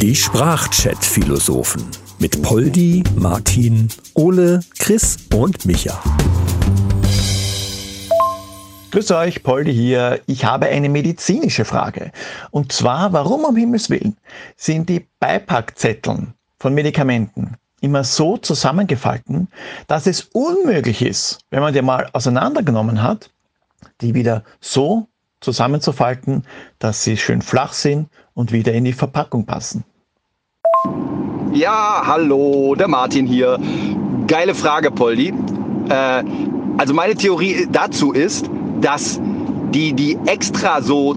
Die Sprachchat-Philosophen mit Poldi, Martin, Ole, Chris und Micha. Grüß euch, Poldi hier. Ich habe eine medizinische Frage. Und zwar, warum um Himmels Willen sind die Beipackzetteln von Medikamenten immer so zusammengefalten, dass es unmöglich ist, wenn man die mal auseinandergenommen hat, die wieder so zusammenzufalten, dass sie schön flach sind und wieder in die Verpackung passen. Ja, hallo, der Martin hier. Geile Frage, Poldi. Äh, also meine Theorie dazu ist, dass die die extra so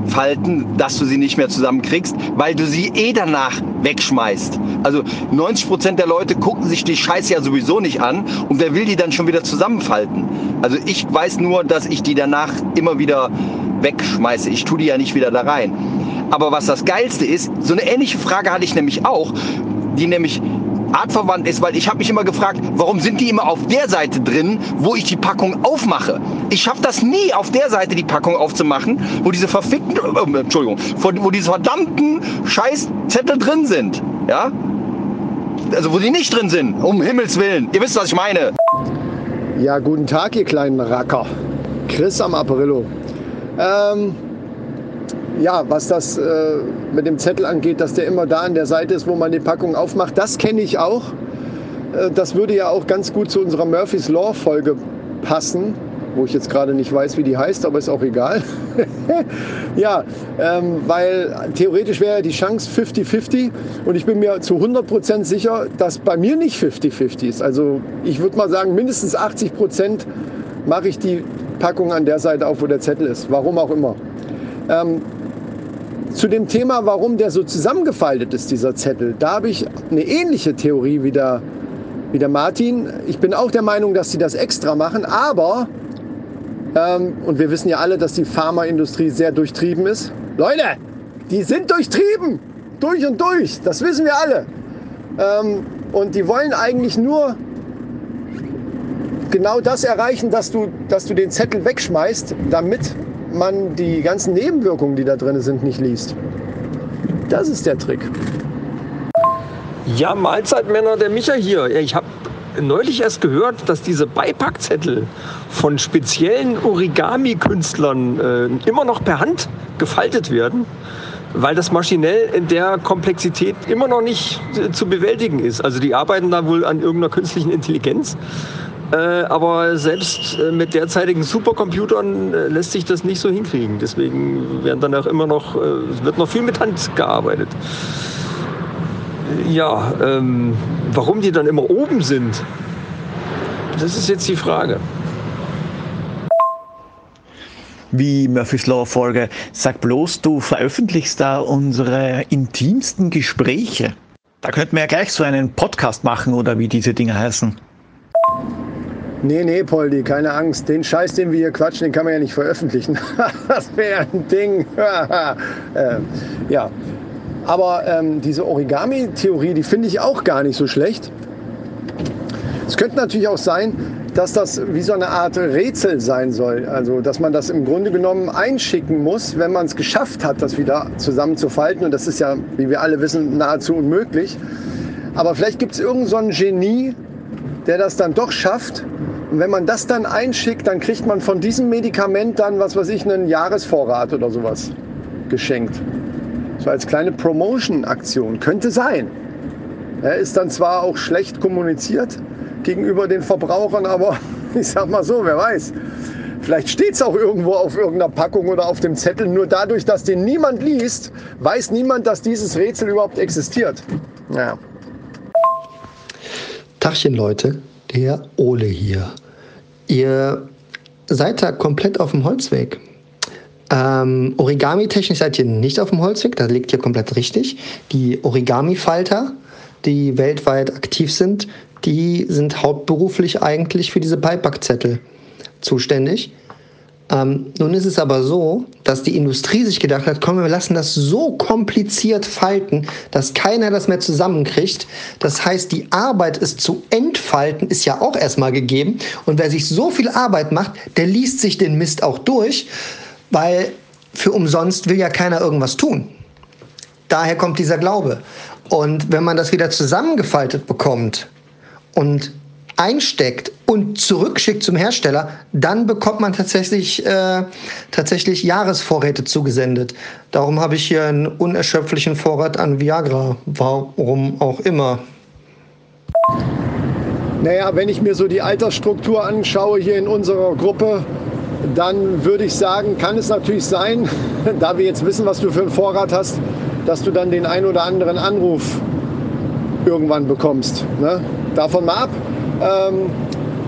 zusammenfalten, dass du sie nicht mehr zusammenkriegst, weil du sie eh danach wegschmeißt. Also 90 Prozent der Leute gucken sich die Scheiße ja sowieso nicht an und wer will die dann schon wieder zusammenfalten? Also ich weiß nur, dass ich die danach immer wieder wegschmeiße. Ich tue die ja nicht wieder da rein. Aber was das Geilste ist, so eine ähnliche Frage hatte ich nämlich auch, die nämlich artverwandt ist, weil ich habe mich immer gefragt, warum sind die immer auf der Seite drin, wo ich die Packung aufmache? Ich schaffe das nie, auf der Seite die Packung aufzumachen, wo diese verfickten, äh, Entschuldigung, wo diese verdammten Scheißzettel drin sind. Ja? Also wo die nicht drin sind, um Himmels Willen. Ihr wisst, was ich meine. Ja, guten Tag, ihr kleinen Racker. Chris am Aprillo. Ähm, ja, was das äh, mit dem Zettel angeht, dass der immer da an der Seite ist, wo man die Packung aufmacht, das kenne ich auch. Äh, das würde ja auch ganz gut zu unserer Murphy's Law Folge passen, wo ich jetzt gerade nicht weiß, wie die heißt, aber ist auch egal. ja, ähm, weil theoretisch wäre die Chance 50-50 und ich bin mir zu 100% sicher, dass bei mir nicht 50-50 ist. Also ich würde mal sagen, mindestens 80% mache ich die Packung an der Seite auf, wo der Zettel ist. Warum auch immer. Ähm, zu dem Thema, warum der so zusammengefaltet ist, dieser Zettel, da habe ich eine ähnliche Theorie wie der, wie der Martin. Ich bin auch der Meinung, dass sie das extra machen, aber, ähm, und wir wissen ja alle, dass die Pharmaindustrie sehr durchtrieben ist. Leute, die sind durchtrieben, durch und durch, das wissen wir alle. Ähm, und die wollen eigentlich nur genau das erreichen, dass du, dass du den Zettel wegschmeißt, damit man die ganzen Nebenwirkungen, die da drin sind, nicht liest. Das ist der Trick. Ja, Mahlzeitmänner, der Micha hier. Ich habe neulich erst gehört, dass diese Beipackzettel von speziellen Origami-Künstlern äh, immer noch per Hand gefaltet werden, weil das maschinell in der Komplexität immer noch nicht äh, zu bewältigen ist. Also die arbeiten da wohl an irgendeiner künstlichen Intelligenz äh, aber selbst äh, mit derzeitigen Supercomputern äh, lässt sich das nicht so hinkriegen. Deswegen werden dann auch immer noch, wird noch viel mit Hand gearbeitet. Ja, ähm, warum die dann immer oben sind, das ist jetzt die Frage. Wie Murphy's Law Folge. Sag bloß, du veröffentlichst da unsere intimsten Gespräche. Da könnten wir ja gleich so einen Podcast machen oder wie diese Dinge heißen. Nee, nee, Poldi, keine Angst. Den Scheiß, den wir hier quatschen, den kann man ja nicht veröffentlichen. das wäre ein Ding. äh, ja. Aber ähm, diese Origami-Theorie, die finde ich auch gar nicht so schlecht. Es könnte natürlich auch sein, dass das wie so eine Art Rätsel sein soll. Also, dass man das im Grunde genommen einschicken muss, wenn man es geschafft hat, das wieder zusammenzufalten. Und das ist ja, wie wir alle wissen, nahezu unmöglich. Aber vielleicht gibt es irgendein so Genie, der das dann doch schafft und wenn man das dann einschickt, dann kriegt man von diesem Medikament dann, was weiß ich, einen Jahresvorrat oder sowas geschenkt. So als kleine Promotion-Aktion. Könnte sein. Er ist dann zwar auch schlecht kommuniziert gegenüber den Verbrauchern, aber ich sag mal so, wer weiß. Vielleicht steht es auch irgendwo auf irgendeiner Packung oder auf dem Zettel. Nur dadurch, dass den niemand liest, weiß niemand, dass dieses Rätsel überhaupt existiert. Naja. Tachchen, Leute der Ole hier. Ihr seid da komplett auf dem Holzweg. Ähm, Origami-technisch seid ihr nicht auf dem Holzweg, da liegt ihr komplett richtig. Die Origami-Falter, die weltweit aktiv sind, die sind hauptberuflich eigentlich für diese Beipackzettel zuständig. Ähm, nun ist es aber so, dass die Industrie sich gedacht hat, komm, wir lassen das so kompliziert falten, dass keiner das mehr zusammenkriegt. Das heißt, die Arbeit, es zu entfalten, ist ja auch erstmal gegeben. Und wer sich so viel Arbeit macht, der liest sich den Mist auch durch, weil für umsonst will ja keiner irgendwas tun. Daher kommt dieser Glaube. Und wenn man das wieder zusammengefaltet bekommt und einsteckt und zurückschickt zum Hersteller, dann bekommt man tatsächlich, äh, tatsächlich Jahresvorräte zugesendet. Darum habe ich hier einen unerschöpflichen Vorrat an Viagra. Warum auch immer. Naja, wenn ich mir so die Altersstruktur anschaue hier in unserer Gruppe, dann würde ich sagen, kann es natürlich sein, da wir jetzt wissen, was du für einen Vorrat hast, dass du dann den ein oder anderen Anruf irgendwann bekommst. Ne? Davon mal ab. Ähm,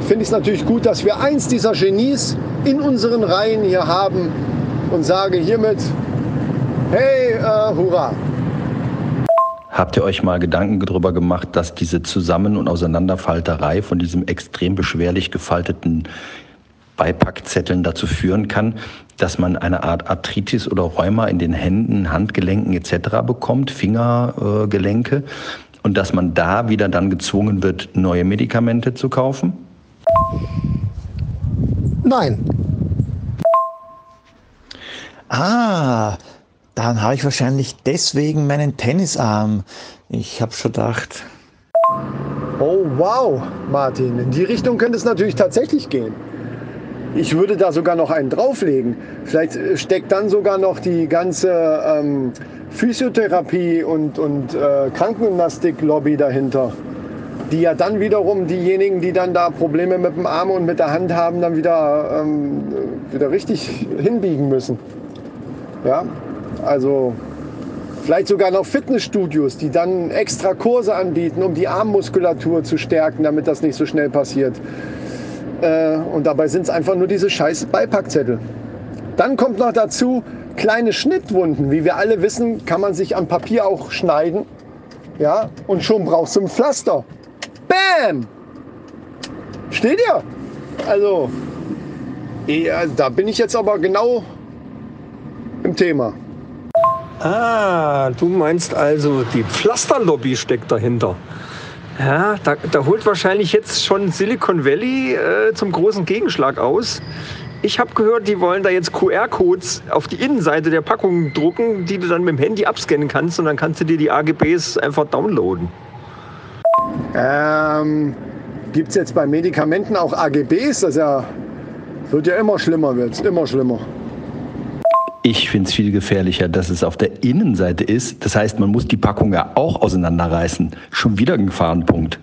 Finde ich es natürlich gut, dass wir eins dieser Genies in unseren Reihen hier haben und sage hiermit, hey, äh, hurra! Habt ihr euch mal Gedanken darüber gemacht, dass diese Zusammen- und Auseinanderfalterei von diesem extrem beschwerlich gefalteten Beipackzetteln dazu führen kann, dass man eine Art Arthritis oder Rheuma in den Händen, Handgelenken etc. bekommt, Fingergelenke, und dass man da wieder dann gezwungen wird, neue Medikamente zu kaufen? Nein. Ah, dann habe ich wahrscheinlich deswegen meinen Tennisarm. Ich habe schon gedacht. Oh wow, Martin, in die Richtung könnte es natürlich tatsächlich gehen. Ich würde da sogar noch einen drauflegen. Vielleicht äh, steckt dann sogar noch die ganze ähm, Physiotherapie und, und äh, Krankengymnastik-Lobby dahinter. Die ja dann wiederum diejenigen, die dann da Probleme mit dem Arm und mit der Hand haben, dann wieder, ähm, wieder richtig hinbiegen müssen. Ja, also vielleicht sogar noch Fitnessstudios, die dann extra Kurse anbieten, um die Armmuskulatur zu stärken, damit das nicht so schnell passiert. Äh, und dabei sind es einfach nur diese scheiß Beipackzettel. Dann kommt noch dazu kleine Schnittwunden. Wie wir alle wissen, kann man sich am Papier auch schneiden. Ja, und schon brauchst du ein Pflaster. Bam! Steht ihr? Also, ja, da bin ich jetzt aber genau im Thema. Ah, du meinst also, die Pflasterlobby steckt dahinter. Ja, da, da holt wahrscheinlich jetzt schon Silicon Valley äh, zum großen Gegenschlag aus. Ich habe gehört, die wollen da jetzt QR-Codes auf die Innenseite der Packung drucken, die du dann mit dem Handy abscannen kannst und dann kannst du dir die AGBs einfach downloaden. Ähm, Gibt es jetzt bei Medikamenten auch AGBs? Das ja, wird ja immer schlimmer, wird's immer schlimmer. Ich finde es viel gefährlicher, dass es auf der Innenseite ist. Das heißt, man muss die Packung ja auch auseinanderreißen. Schon wieder ein Gefahrenpunkt.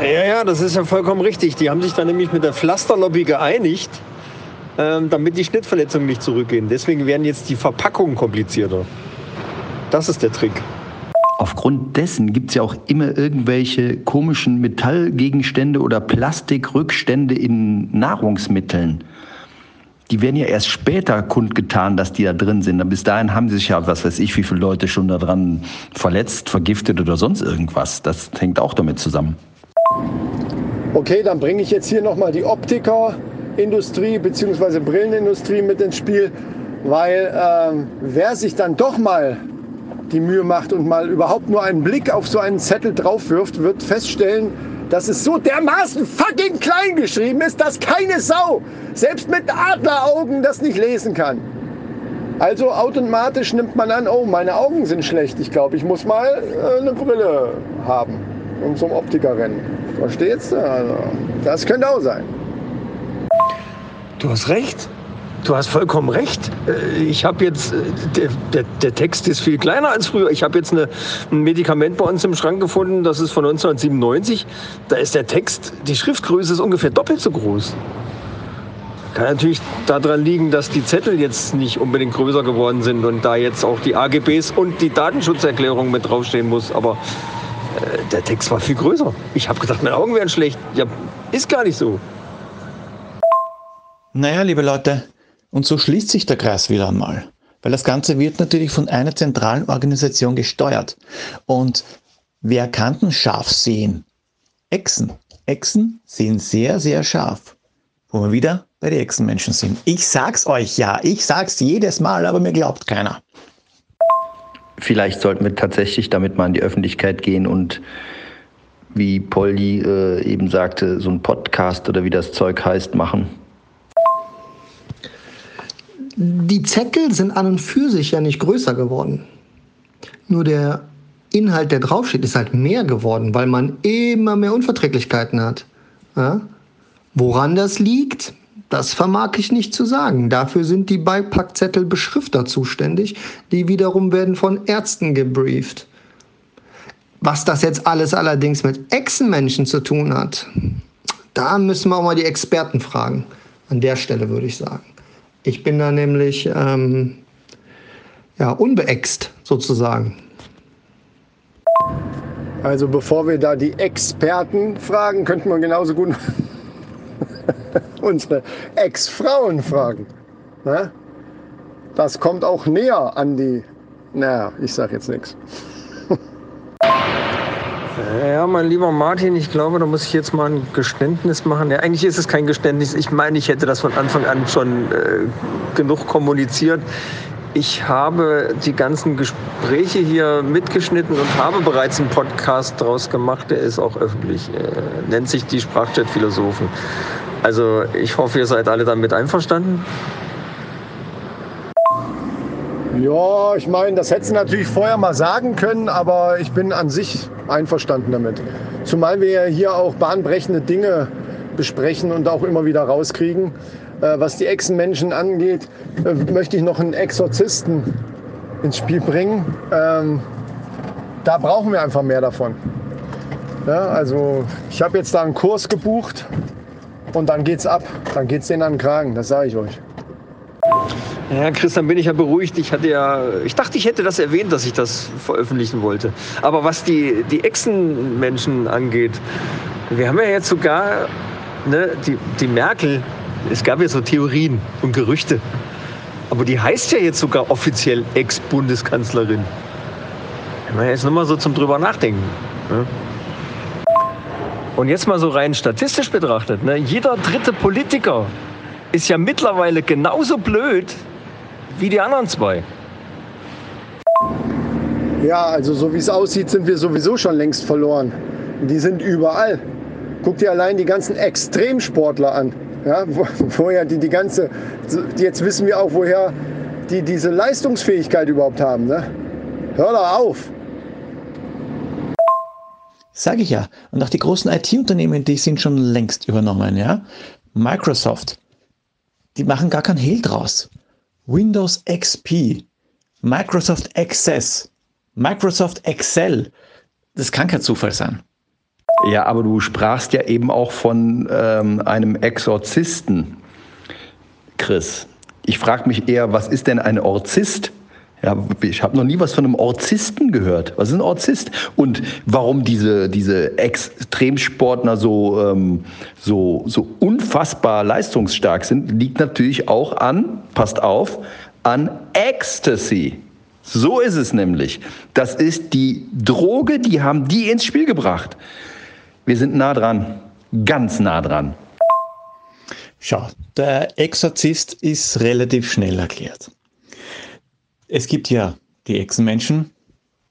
Ja, ja, das ist ja vollkommen richtig. Die haben sich dann nämlich mit der Pflasterlobby geeinigt, ähm, damit die Schnittverletzungen nicht zurückgehen. Deswegen werden jetzt die Verpackungen komplizierter. Das ist der Trick. Aufgrund dessen gibt es ja auch immer irgendwelche komischen Metallgegenstände oder Plastikrückstände in Nahrungsmitteln die werden ja erst später kundgetan, dass die da drin sind. Und bis dahin haben sich ja, was weiß ich, wie viele Leute schon daran verletzt, vergiftet oder sonst irgendwas. Das hängt auch damit zusammen. Okay, dann bringe ich jetzt hier nochmal die Optikerindustrie bzw. Brillenindustrie mit ins Spiel, weil ähm, wer sich dann doch mal die Mühe macht und mal überhaupt nur einen Blick auf so einen Zettel drauf wirft, wird feststellen, dass es so dermaßen fucking klein geschrieben ist, dass keine Sau, selbst mit Adleraugen, das nicht lesen kann. Also automatisch nimmt man an, oh, meine Augen sind schlecht. Ich glaube, ich muss mal äh, eine Brille haben und zum Optiker rennen. Verstehst du? Also, das könnte auch sein. Du hast recht. Du hast vollkommen recht. Äh, ich habe jetzt, äh, der, der, der, Text ist viel kleiner als früher. Ich habe jetzt eine, ein Medikament bei uns im Schrank gefunden, das ist von 1997. Da ist der Text, die Schriftgröße ist ungefähr doppelt so groß. Kann natürlich daran liegen, dass die Zettel jetzt nicht unbedingt größer geworden sind und da jetzt auch die AGBs und die Datenschutzerklärung mit draufstehen muss. Aber äh, der Text war viel größer. Ich habe gedacht, meine Augen wären schlecht. Ja, ist gar nicht so. Naja, liebe Leute, und so schließt sich der Kreis wieder einmal. Weil das Ganze wird natürlich von einer zentralen Organisation gesteuert. Und wer kann denn scharf sehen? Echsen. Echsen sehen sehr, sehr scharf. Wo wir wieder bei den Echsenmenschen sind. Ich sag's euch ja, ich sag's jedes Mal, aber mir glaubt keiner. Vielleicht sollten wir tatsächlich damit mal in die Öffentlichkeit gehen und wie Polly äh, eben sagte, so ein Podcast oder wie das Zeug heißt, machen. Die Zettel sind an und für sich ja nicht größer geworden. Nur der Inhalt, der draufsteht, ist halt mehr geworden, weil man immer mehr Unverträglichkeiten hat. Ja? Woran das liegt, das vermag ich nicht zu sagen. Dafür sind die Beipackzettelbeschrifter zuständig, die wiederum werden von Ärzten gebrieft. Was das jetzt alles allerdings mit Echsenmenschen zu tun hat, da müssen wir auch mal die Experten fragen. An der Stelle würde ich sagen. Ich bin da nämlich ähm, ja, unbeäxt sozusagen. Also bevor wir da die Experten fragen, könnten wir genauso gut unsere Ex-Frauen fragen. Ne? Das kommt auch näher an die. Naja, ich sag jetzt nichts. Ja, mein lieber Martin, ich glaube, da muss ich jetzt mal ein Geständnis machen. Ja, eigentlich ist es kein Geständnis. Ich meine, ich hätte das von Anfang an schon äh, genug kommuniziert. Ich habe die ganzen Gespräche hier mitgeschnitten und habe bereits einen Podcast draus gemacht. Der ist auch öffentlich. Äh, nennt sich die Sprachchat-Philosophen. Also ich hoffe, ihr seid alle damit einverstanden. Ja, ich meine, das hättest du natürlich vorher mal sagen können, aber ich bin an sich einverstanden damit. Zumal wir ja hier auch bahnbrechende Dinge besprechen und auch immer wieder rauskriegen. Äh, was die Echsenmenschen angeht, äh, möchte ich noch einen Exorzisten ins Spiel bringen. Ähm, da brauchen wir einfach mehr davon. Ja, also ich habe jetzt da einen Kurs gebucht und dann geht's ab. Dann geht's denen an den Kragen, das sage ich euch. Ja, Christian, bin ich ja beruhigt. Ich hatte ja, ich dachte, ich hätte das erwähnt, dass ich das veröffentlichen wollte. Aber was die, die Echsenmenschen angeht, wir haben ja jetzt sogar ne, die, die Merkel, es gab ja so Theorien und Gerüchte. Aber die heißt ja jetzt sogar offiziell Ex-Bundeskanzlerin. Wenn man jetzt nochmal so zum drüber nachdenken. Ne? Und jetzt mal so rein statistisch betrachtet, ne, jeder dritte Politiker ist ja mittlerweile genauso blöd wie die anderen zwei. Ja, also so wie es aussieht, sind wir sowieso schon längst verloren. Die sind überall. Guck dir allein die ganzen Extremsportler an. Ja, wo, woher die, die ganze, jetzt wissen wir auch, woher die diese Leistungsfähigkeit überhaupt haben. Ne? Hör doch auf. Sage ich ja. Und auch die großen IT-Unternehmen, die sind schon längst übernommen, ja. Microsoft, die machen gar kein Hehl draus. Windows XP, Microsoft Access, Microsoft Excel. Das kann kein Zufall sein. Ja, aber du sprachst ja eben auch von ähm, einem Exorzisten, Chris. Ich frage mich eher, was ist denn ein Orzist? Ja, ich habe noch nie was von einem Orzisten gehört. Was ist ein Orzist? Und warum diese, diese Extremsportler so, ähm, so, so unfassbar leistungsstark sind, liegt natürlich auch an, passt auf, an Ecstasy. So ist es nämlich. Das ist die Droge, die haben die ins Spiel gebracht. Wir sind nah dran, ganz nah dran. Schau, der Exorzist ist relativ schnell erklärt. Es gibt ja die Echsenmenschen.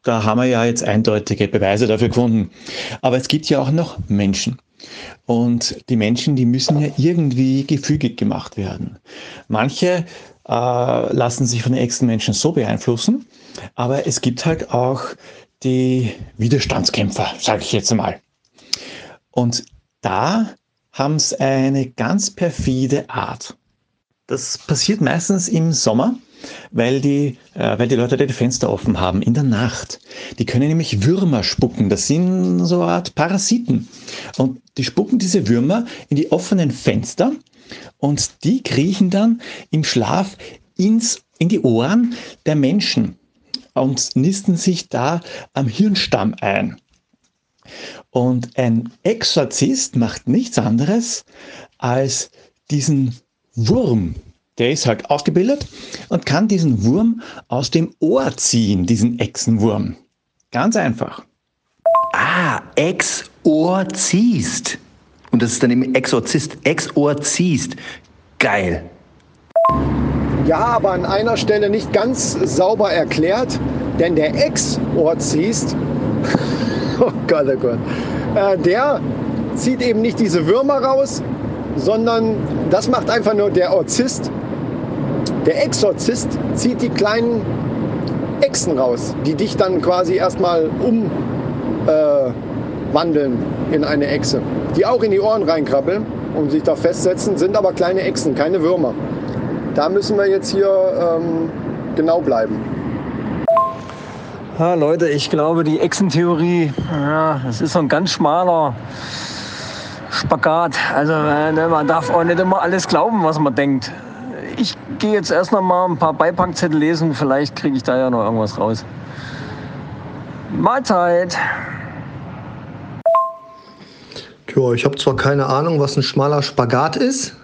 Da haben wir ja jetzt eindeutige Beweise dafür gefunden. Aber es gibt ja auch noch Menschen. Und die Menschen, die müssen ja irgendwie gefügig gemacht werden. Manche äh, lassen sich von den Echsenmenschen so beeinflussen, aber es gibt halt auch die Widerstandskämpfer, sage ich jetzt einmal. Und da haben sie eine ganz perfide Art. Das passiert meistens im Sommer weil die, äh, weil die Leute die Fenster offen haben in der Nacht. Die können nämlich Würmer spucken. Das sind so eine Art Parasiten. Und die spucken diese Würmer in die offenen Fenster und die kriechen dann im Schlaf ins, in die Ohren der Menschen und nisten sich da am Hirnstamm ein. Und ein Exorzist macht nichts anderes, als diesen Wurm, der ist halt ausgebildet und kann diesen Wurm aus dem Ohr ziehen, diesen Echsenwurm. Ganz einfach. Ah, Exorzist. Und das ist dann eben Exorzist. Exorzist. Geil. Ja, aber an einer Stelle nicht ganz sauber erklärt, denn der Exorzist, oh Gott, oh Gott, äh, der zieht eben nicht diese Würmer raus, sondern das macht einfach nur der Orzist der Exorzist zieht die kleinen Echsen raus, die dich dann quasi erstmal umwandeln äh, in eine Echse. Die auch in die Ohren reinkrabbeln und sich da festsetzen, sind aber kleine Echsen, keine Würmer. Da müssen wir jetzt hier ähm, genau bleiben. Ja, Leute, ich glaube, die Echsentheorie, ja, das ist so ein ganz schmaler Spagat. Also äh, ne, man darf auch nicht immer alles glauben, was man denkt. Gehe jetzt erst noch mal ein paar Beipackzettel lesen, vielleicht kriege ich da ja noch irgendwas raus. Mahlzeit! Tja, ich habe zwar keine Ahnung, was ein schmaler Spagat ist,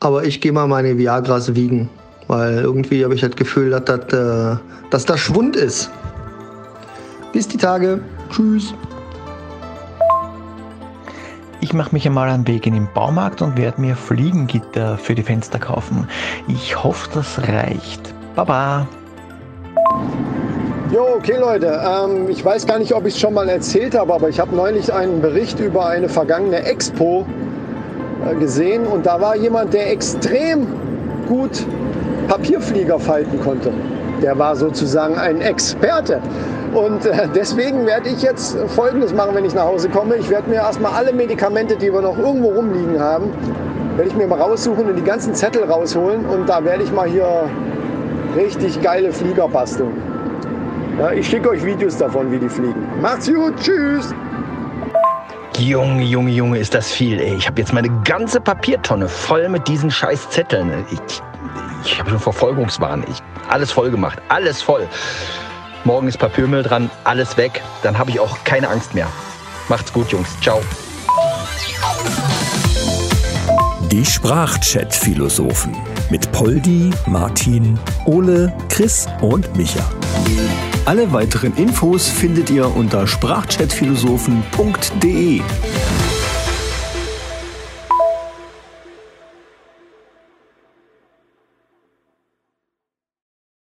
aber ich gehe mal meine Viagras wiegen, weil irgendwie habe ich das Gefühl, dass das, äh, dass das Schwund ist. Bis die Tage. Tschüss. Ich mache mich einmal den Weg in den Baumarkt und werde mir Fliegengitter für die Fenster kaufen. Ich hoffe, das reicht. Baba. Jo, okay Leute, ähm, ich weiß gar nicht, ob ich es schon mal erzählt habe, aber ich habe neulich einen Bericht über eine vergangene Expo äh, gesehen und da war jemand, der extrem gut Papierflieger falten konnte. Der war sozusagen ein Experte. Und äh, deswegen werde ich jetzt Folgendes machen, wenn ich nach Hause komme. Ich werde mir erstmal alle Medikamente, die wir noch irgendwo rumliegen haben, werde ich mir mal raussuchen und die ganzen Zettel rausholen. Und da werde ich mal hier richtig geile Flieger basteln. Ja, ich schicke euch Videos davon, wie die fliegen. Macht's gut, tschüss! Junge, Junge, Junge, ist das viel. Ey. Ich habe jetzt meine ganze Papiertonne voll mit diesen scheiß Zetteln. Ich, ich habe schon Verfolgungswahn. Ich, alles voll gemacht. Alles voll. Morgen ist Papiermüll dran. Alles weg. Dann habe ich auch keine Angst mehr. Macht's gut, Jungs. Ciao. Die Sprachchat-Philosophen mit Poldi, Martin, Ole, Chris und Micha. Alle weiteren Infos findet ihr unter sprachchatphilosophen.de.